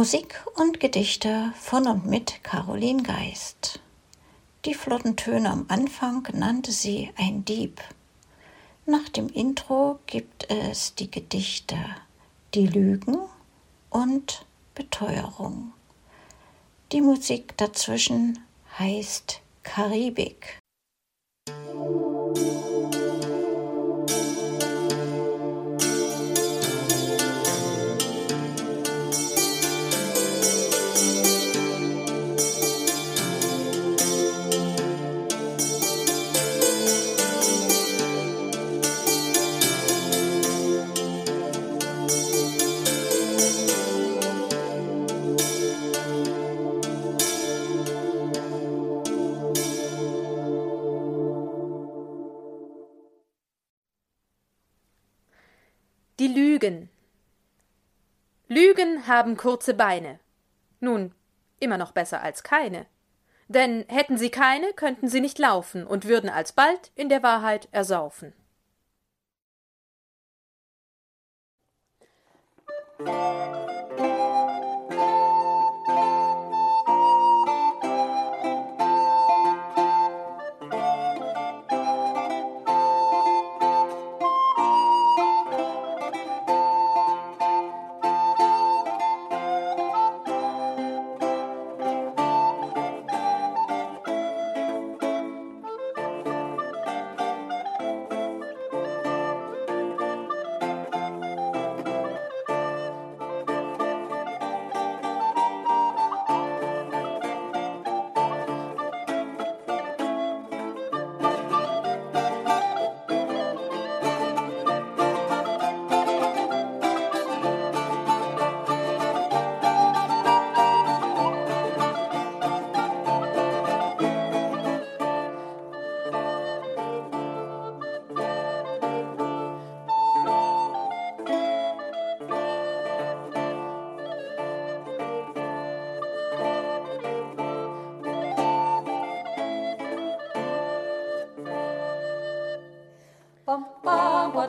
Musik und Gedichte von und mit Caroline Geist. Die flotten Töne am Anfang nannte sie ein Dieb. Nach dem Intro gibt es die Gedichte Die Lügen und Beteuerung. Die Musik dazwischen heißt Karibik. Lügen. Lügen haben kurze Beine. Nun, immer noch besser als keine. Denn hätten sie keine, könnten sie nicht laufen und würden alsbald in der Wahrheit ersaufen.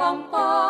bum bum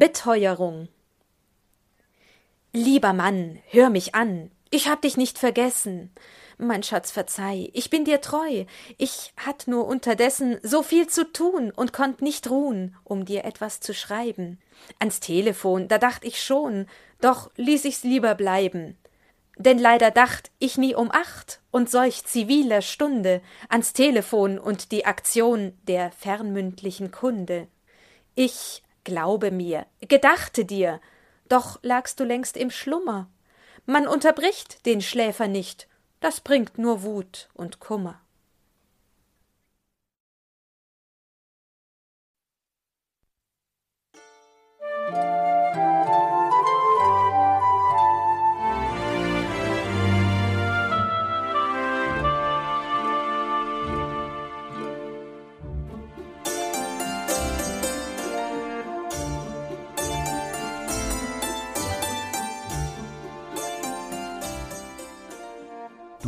Beteuerung Lieber Mann, hör mich an, ich hab dich nicht vergessen. Mein Schatz, verzeih, ich bin dir treu. Ich hatt nur unterdessen so viel zu tun und konnt nicht ruhen, um dir etwas zu schreiben. Ans Telefon, da dacht ich schon, doch ließ ich's lieber bleiben. Denn leider dacht ich nie um acht und solch ziviler Stunde ans Telefon und die Aktion der fernmündlichen Kunde. Ich Glaube mir, gedachte dir, doch lagst du längst im Schlummer. Man unterbricht den Schläfer nicht, das bringt nur Wut und Kummer.